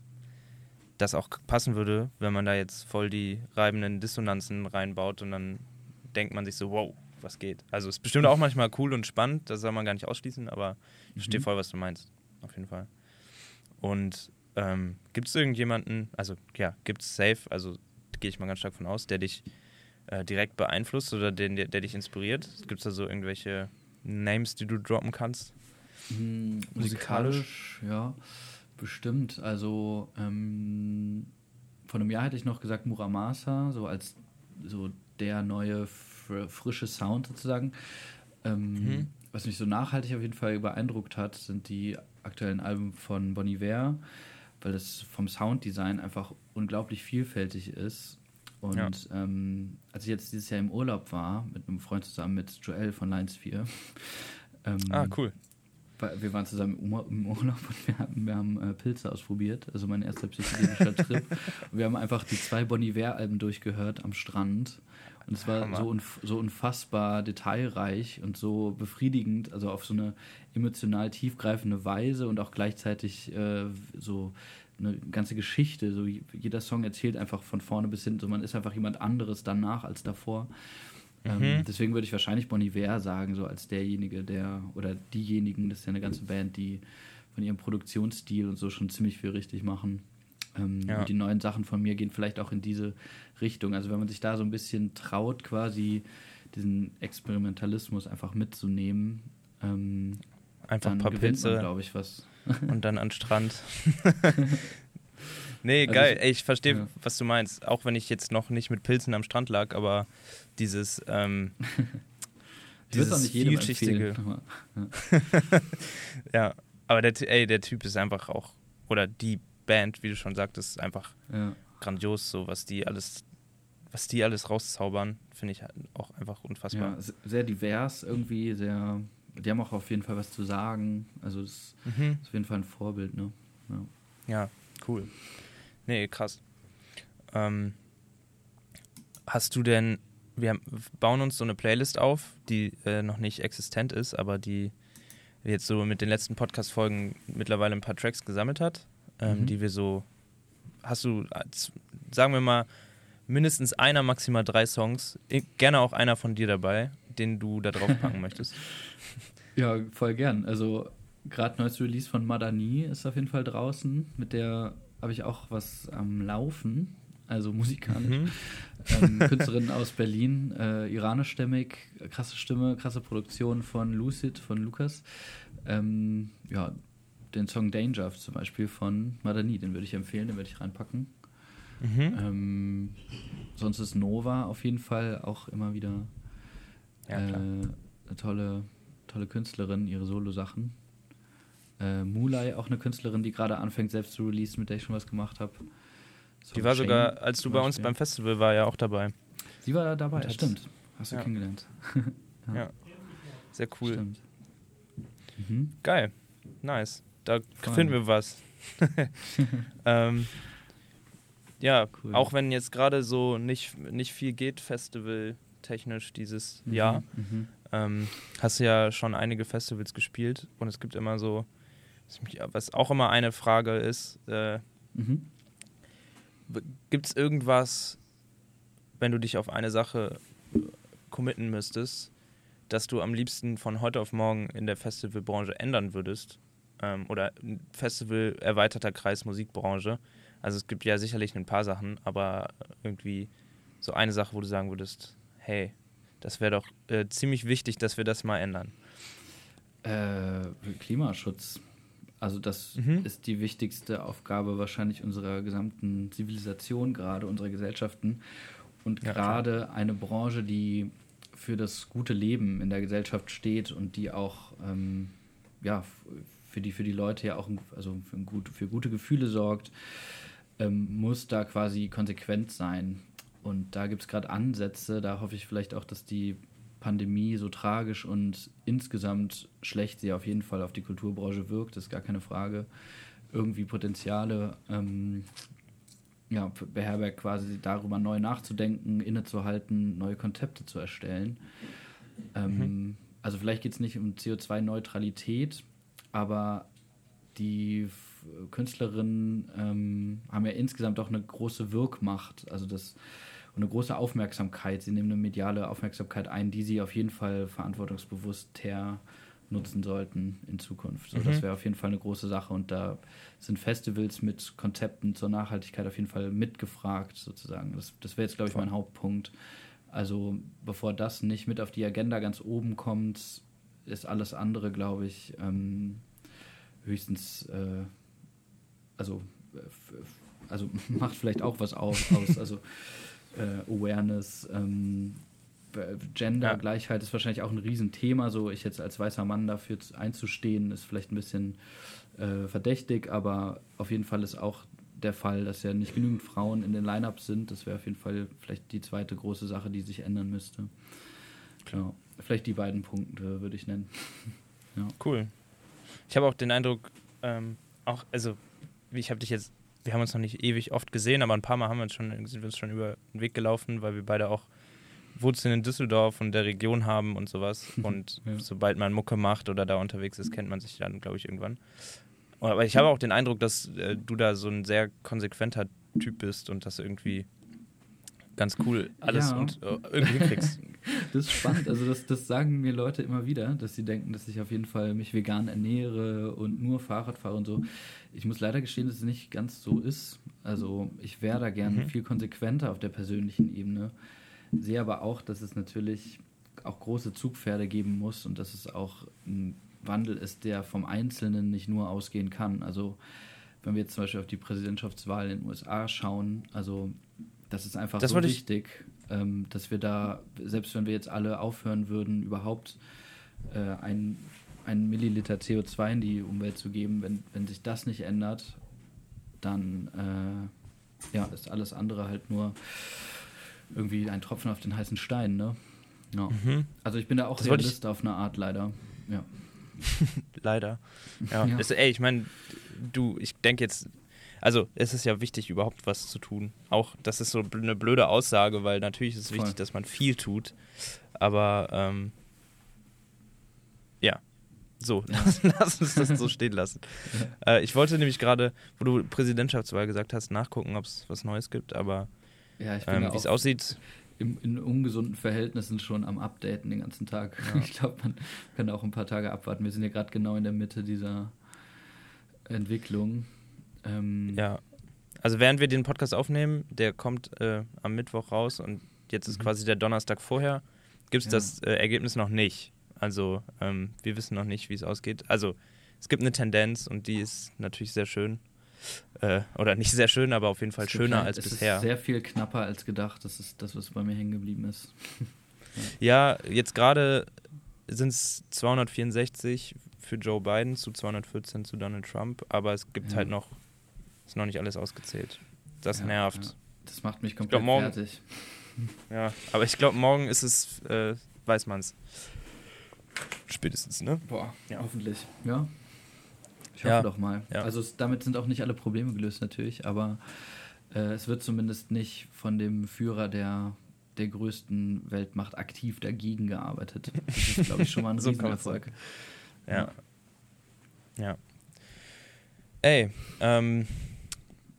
das auch passen würde, wenn man da jetzt voll die reibenden Dissonanzen reinbaut und dann denkt man sich so, wow, was geht. Also ist bestimmt auch manchmal cool und spannend, das soll man gar nicht ausschließen, aber ich verstehe Mhm. voll, was du meinst. Auf jeden Fall. Und ähm, gibt es irgendjemanden, also ja, gibt es safe, also gehe ich mal ganz stark von aus, der dich äh, direkt beeinflusst oder den, der, der dich inspiriert? Gibt es da so irgendwelche Names, die du droppen kannst? Hm, Musikalisch? musikalisch, ja, bestimmt. Also ähm, vor einem Jahr hätte ich noch gesagt Muramasa, so als so der neue fr frische Sound sozusagen. Ähm, Mhm. Was mich so nachhaltig auf jeden Fall beeindruckt hat, sind die aktuellen Alben von Bon Iver, weil das vom Sounddesign einfach unglaublich vielfältig ist. Und Ja. ähm, als ich jetzt dieses Jahr im Urlaub war, mit einem Freund zusammen, mit Joel von Lines 4, ähm, Ah, cool. Wir waren zusammen im Ur- im Urlaub und wir haben, wir haben äh, Pilze ausprobiert, also mein erster psychedelischer Trip. Und wir haben einfach die zwei Bon Iver-Alben durchgehört am Strand. Und es war Hammer. so, unf so unfassbar detailreich und so befriedigend, also auf so eine emotional tiefgreifende Weise und auch gleichzeitig äh, so eine ganze Geschichte. So jeder Song erzählt einfach von vorne bis hinten. So man ist einfach jemand anderes danach als davor. Ähm, Mhm. deswegen würde ich wahrscheinlich Bon Iver sagen, so als derjenige, der oder diejenigen, das ist ja eine ganze Band, die von ihrem Produktionsstil und so schon ziemlich viel richtig machen. Ähm, Ja. Und die neuen Sachen von mir gehen vielleicht auch in diese Richtung. Also wenn man sich da so ein bisschen traut, quasi diesen Experimentalismus einfach mitzunehmen, ähm, Einfach ein paar Pilze, glaube ich, was. und dann an Strand. nee, also geil. Ich, Ey, ich verstehe, ja. was du meinst. Auch wenn ich jetzt noch nicht mit Pilzen am Strand lag, aber dieses, ähm, dieses auch nicht vielschichtige. Ja. ja, aber der, ey, der Typ ist einfach auch, oder die Band, wie du schon sagtest, ist einfach ja. grandios, so was die alles, was die alles rauszaubern, finde ich halt auch einfach unfassbar. Ja, sehr divers irgendwie, sehr, die haben auch auf jeden Fall was zu sagen. Also es mhm. ist auf jeden Fall ein Vorbild, ne? Ja, ja cool. Nee, krass. Ähm, hast du denn, wir bauen uns so eine Playlist auf, die äh, noch nicht existent ist, aber die jetzt so mit den letzten Podcast-Folgen mittlerweile ein paar Tracks gesammelt hat, ähm, mhm. die wir so. Hast du, sagen wir mal, mindestens einer, maximal drei Songs, gerne auch einer von dir dabei, den du da drauf packen möchtest? Ja, voll gern. Also, gerade neues Release von Madani ist auf jeden Fall draußen. Mit der habe ich auch was am Laufen, also musikalisch. Mhm. Ähm, Künstlerin aus Berlin, äh, iranischstämmig, krasse Stimme, krasse Produktion von Lucid, von Lukas. Ähm, ja, den Song Danger zum Beispiel von Madani, den würde ich empfehlen, den würde ich reinpacken. Mhm. Ähm, sonst ist Nova auf jeden Fall auch immer wieder ja, äh, eine tolle, tolle Künstlerin, ihre Solo-Sachen. Äh, Mulai, auch eine Künstlerin, die gerade anfängt, selbst zu releasen, mit der ich schon was gemacht habe. So die war Shane sogar, als du bei uns beim Festival war, ja auch dabei. Sie war da dabei, stimmt. Hast du ja. kennengelernt. ja. ja. sehr cool. Stimmt. Mhm. Geil, nice. Da Voll. finden wir was. ähm, ja, cool. auch wenn jetzt gerade so nicht, nicht viel geht, Festival technisch dieses mhm. Jahr, mhm. Ähm, hast du ja schon einige Festivals gespielt und es gibt immer so, was auch immer eine Frage ist, äh, mhm. gibt es irgendwas, wenn du dich auf eine Sache committen müsstest, dass du am liebsten von heute auf morgen in der Festivalbranche ändern würdest? Ähm, oder Festival erweiterter Kreis Musikbranche. Also es gibt ja sicherlich ein paar Sachen, aber irgendwie so eine Sache, wo du sagen würdest, hey, das wäre doch äh, ziemlich wichtig, dass wir das mal ändern. Äh, Klimaschutz. Also das mhm. ist die wichtigste Aufgabe wahrscheinlich unserer gesamten Zivilisation, gerade unserer Gesellschaften. Und ja, gerade eine Branche, die für das gute Leben in der Gesellschaft steht und die auch ähm, ja, für, die, für die Leute ja auch also für, gut, für gute Gefühle sorgt, ähm, muss da quasi konsequent sein. Und da gibt es gerade Ansätze, da hoffe ich vielleicht auch, dass die Pandemie so tragisch und insgesamt schlecht sie auf jeden Fall auf die Kulturbranche wirkt, ist gar keine Frage. Irgendwie Potenziale ähm, ja, beherbergt quasi darüber neu nachzudenken, innezuhalten, neue Konzepte zu erstellen. Ähm, mhm. Also vielleicht geht es nicht um CO2-Neutralität, aber die Künstlerinnen ähm, haben ja insgesamt auch eine große Wirkmacht, also das und eine große Aufmerksamkeit. Sie nehmen eine mediale Aufmerksamkeit ein, die sie auf jeden Fall verantwortungsbewusst her nutzen sollten in Zukunft. So, mhm. Das wäre auf jeden Fall eine große Sache und da sind Festivals mit Konzepten zur Nachhaltigkeit auf jeden Fall mitgefragt sozusagen. Das, das wäre jetzt, glaube ich, mein Hauptpunkt. Also bevor das nicht mit auf die Agenda ganz oben kommt, ist alles andere, glaube ich, ähm, höchstens, äh, also, äh, also macht vielleicht auch was aus. aus also äh, Awareness, ähm, Gendergleichheit ja. ist wahrscheinlich auch ein Riesenthema. So, ich jetzt als weißer Mann dafür einzustehen, ist vielleicht ein bisschen äh, verdächtig, aber auf jeden Fall ist auch der Fall, dass ja nicht genügend Frauen in den Lineups sind. Das wäre auf jeden Fall vielleicht die zweite große Sache, die sich ändern müsste. Klar. Ja, vielleicht die beiden Punkte würde ich nennen. ja. Cool. Ich habe auch den Eindruck, ähm, auch, also ich habe dich jetzt, wir haben uns noch nicht ewig oft gesehen, aber ein paar Mal haben wir uns schon, sind wir uns schon über den Weg gelaufen, weil wir beide auch Wurzeln in Düsseldorf und der Region haben und sowas. Und ja. sobald man Mucke macht oder da unterwegs ist, kennt man sich dann, glaube ich, irgendwann. Aber ich habe auch den Eindruck, dass äh, du da so ein sehr konsequenter Typ bist und das irgendwie ganz cool alles ja. und äh, irgendwie kriegst. das ist spannend. Also das, das sagen mir Leute immer wieder, dass sie denken, dass ich auf jeden Fall mich vegan ernähre und nur Fahrrad fahre und so. Ich muss leider gestehen, dass es nicht ganz so ist. Also ich wäre da gerne mhm. viel konsequenter auf der persönlichen Ebene sehe aber auch, dass es natürlich auch große Zugpferde geben muss und dass es auch ein Wandel ist, der vom Einzelnen nicht nur ausgehen kann. Also wenn wir jetzt zum Beispiel auf die Präsidentschaftswahl in den USA schauen, also das ist einfach Das so wichtig, ähm, dass wir da, selbst wenn wir jetzt alle aufhören würden, überhaupt äh, ein, ein Milliliter CO2 in die Umwelt zu geben, wenn, wenn sich das nicht ändert, dann äh, ja, ist alles andere halt nur irgendwie ein Tropfen auf den heißen Stein, ne? Ja. Mhm. Also ich bin da auch Das ich- Realist auf eine Art leider. Ja. Leider. Ja. Ja. Das, ey, ich meine, du, ich denke jetzt, also es ist ja wichtig, überhaupt was zu tun. Auch das ist so eine blöde Aussage, weil natürlich ist es Voll. wichtig, dass man viel tut. Aber ähm, ja, so, lass, lass uns das so stehen lassen. Äh, ich wollte nämlich gerade, wo du Präsidentschaftswahl gesagt hast, nachgucken, ob es was Neues gibt, aber Ja, ähm, wie es aussieht, im, in ungesunden Verhältnissen schon am Updaten den ganzen Tag. Ja. Ich glaube, man kann auch ein paar Tage abwarten. Wir sind ja gerade genau in der Mitte dieser Entwicklung. Ähm, Ja. Also während wir den Podcast aufnehmen, der kommt äh, am Mittwoch raus und jetzt ist Mhm. quasi der Donnerstag vorher, gibt es Ja. das äh, Ergebnis noch nicht. Also ähm, wir wissen noch nicht, wie es ausgeht. Also es gibt eine Tendenz und die ist natürlich sehr schön. Äh, oder nicht sehr schön, aber auf jeden Fall schöner halt- als es bisher. ist sehr viel knapper als gedacht. Das ist das, was bei mir hängen geblieben ist. Ja, jetzt gerade sind es 264 für Joe Biden zu 214 zu Donald Trump, aber es gibt Ja. halt noch, ist noch nicht alles ausgezählt. Das Ja, nervt. ja. Das macht mich glaub, komplett morgen- fertig. Ja, aber ich glaube, morgen ist es, äh, weiß man's. Spätestens, ne? Boah, Ja. hoffentlich. Ja. Ich hoffe doch mal. Also es, damit sind auch nicht alle Probleme gelöst natürlich, aber äh, es wird zumindest nicht von dem Führer der, der größten Weltmacht aktiv dagegen gearbeitet. Das ist, glaube ich, schon mal ein So Riesenerfolg. Ja. Ja. Ey, ähm,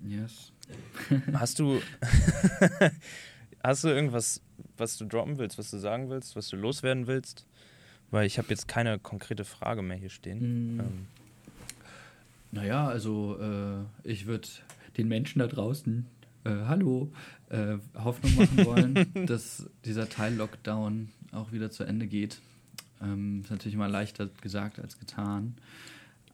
Yes. hast du hast du irgendwas, was du droppen willst, was du sagen willst, was du loswerden willst? Weil ich habe jetzt keine konkrete Frage mehr hier stehen. Mm. Ähm, Naja, also äh, ich würde den Menschen da draußen, äh, hallo, äh, Hoffnung machen wollen, dass dieser Teil-Lockdown auch wieder zu Ende geht. Ähm, ist natürlich immer leichter gesagt als getan.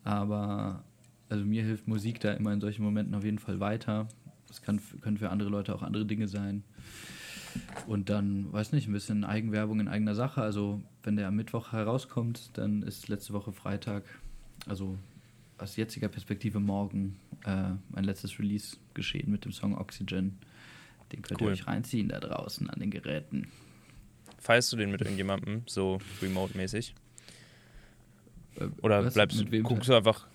Aber also mir hilft Musik da immer in solchen Momenten auf jeden Fall weiter. Das kann, können für andere Leute auch andere Dinge sein. Und dann, weiß nicht, ein bisschen Eigenwerbung in eigener Sache. Also, wenn der am Mittwoch herauskommt, dann ist letzte Woche Freitag, also aus jetziger Perspektive morgen, äh, mein letztes Release geschehen mit dem Song Oxygen. Den könnt Cool. ihr euch reinziehen da draußen an den Geräten. feierst du den mit irgendjemandem, so remote-mäßig? Äh, Oder was? bleibst Mit wem? guckst du einfach.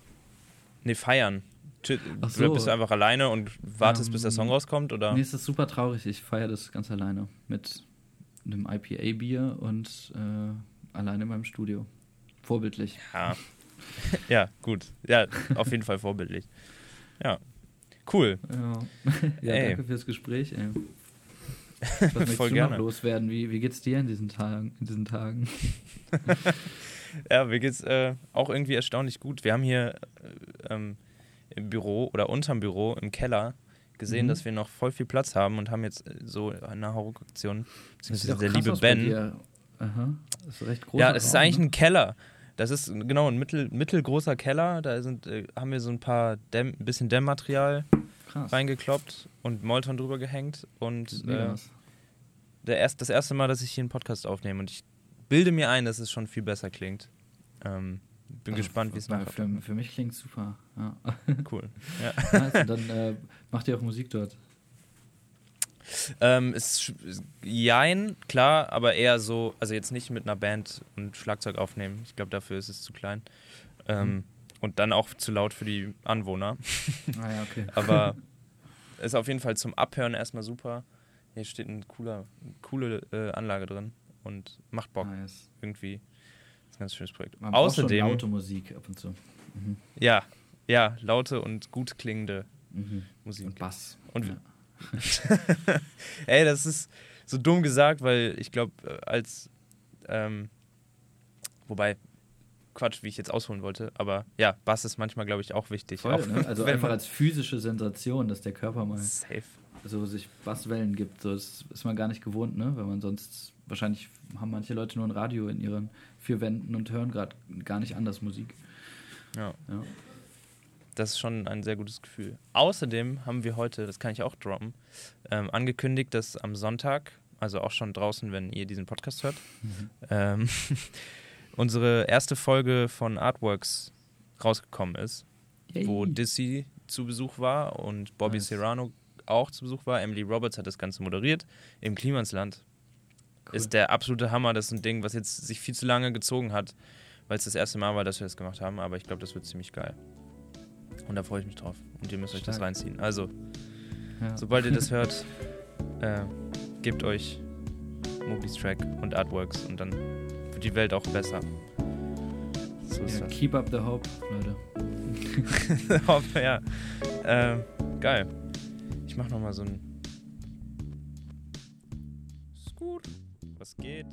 Nee, feiern. Ach Oder so. bist du einfach alleine und wartest, bis der Ähm, Song rauskommt? Oder? Nee, es ist super traurig. Ich feiere das ganz alleine. Mit einem IPA-Bier und äh, alleine in meinem Studio. Vorbildlich. Ja. ja, gut. Ja, auf jeden Fall vorbildlich. Ja. Cool. Ja, ja Ey. danke fürs Gespräch. Ey. Was möchtest Voll du gerne. noch loswerden? Wie, wie geht's dir in diesen Tagen? In diesen Tagen? Ja, mir geht's äh, auch irgendwie erstaunlich gut. Wir haben hier äh, ähm, im Büro oder unterm Büro im Keller gesehen, Mhm. dass wir noch voll viel Platz haben und haben jetzt äh, so eine Hauruck-Aktion, beziehungsweise der liebe Ben. Aha. Das ist recht groß. Ja, es ist eigentlich ein Keller. Das ist genau ein mittel, mittelgroßer Keller. Da sind, äh, haben wir so ein paar Dämm, ein bisschen Dämmmaterial reingekloppt und Molton drüber gehängt. Und äh, der erst, das erste Mal, dass ich hier einen Podcast aufnehme. Und ich bilde mir ein, dass es schon viel besser klingt. Ähm, bin Also, gespannt, wie es nachher für, für mich klingt super. Ja. Cool. Ja. nice. Dann äh, macht ihr auch Musik dort. Ähm, es- jein, klar, aber eher so, also jetzt nicht mit einer Band und Schlagzeug aufnehmen. Ich glaube, dafür ist es zu klein. Ähm, Mhm. Und dann auch zu laut für die Anwohner. Ah ja, okay. Aber ist auf jeden Fall zum Abhören erstmal super. Hier steht eine cooler, coole äh, Anlage drin und macht Bock Nice. irgendwie. Das ist ein ganz schönes Projekt. Man Außerdem, laute Musik ab und zu. Mhm. ja, ja, laute und gut klingende Mhm. Musik. Und Bass. Und- ja. Ey, das ist so dumm gesagt, weil ich glaube, als ähm, wobei Quatsch, wie ich jetzt ausholen wollte, aber ja, Bass ist manchmal, glaube ich, auch wichtig. Voll, auch ne? Also einfach als physische Sensation, dass der Körper mal safe. so sich Basswellen gibt. So, das ist man gar nicht gewohnt, ne? Wenn man sonst wahrscheinlich haben manche Leute nur ein Radio in ihren vier Wänden und hören gerade gar nicht anders Musik. Ja. Ja. Das ist schon ein sehr gutes Gefühl. Außerdem haben wir heute, das kann ich auch droppen, ähm, angekündigt, dass am Sonntag, also auch schon draußen, wenn ihr diesen Podcast hört, ähm, unsere erste Folge von Artworks rausgekommen ist, wo Yay. Dizzy zu Besuch war und Bobby Nice. Serrano auch zu Besuch war. Emily Roberts hat das Ganze moderiert im Klimansland. Cool. Ist der absolute Hammer. Das ist ein Ding, was jetzt sich viel zu lange gezogen hat, weil es das erste Mal war, dass wir das gemacht haben. Aber ich glaube, das wird ziemlich geil. Und da freue ich mich drauf. Und ihr müsst euch das Stark. reinziehen. Also, Ja. sobald ihr das hört, äh, gebt euch Mobi's Track und Artworks und dann wird die Welt auch besser. So Ja, keep up the hope, Leute. Hoffe, ja. Ähm, geil. Ich mach noch mal so ein Was geht?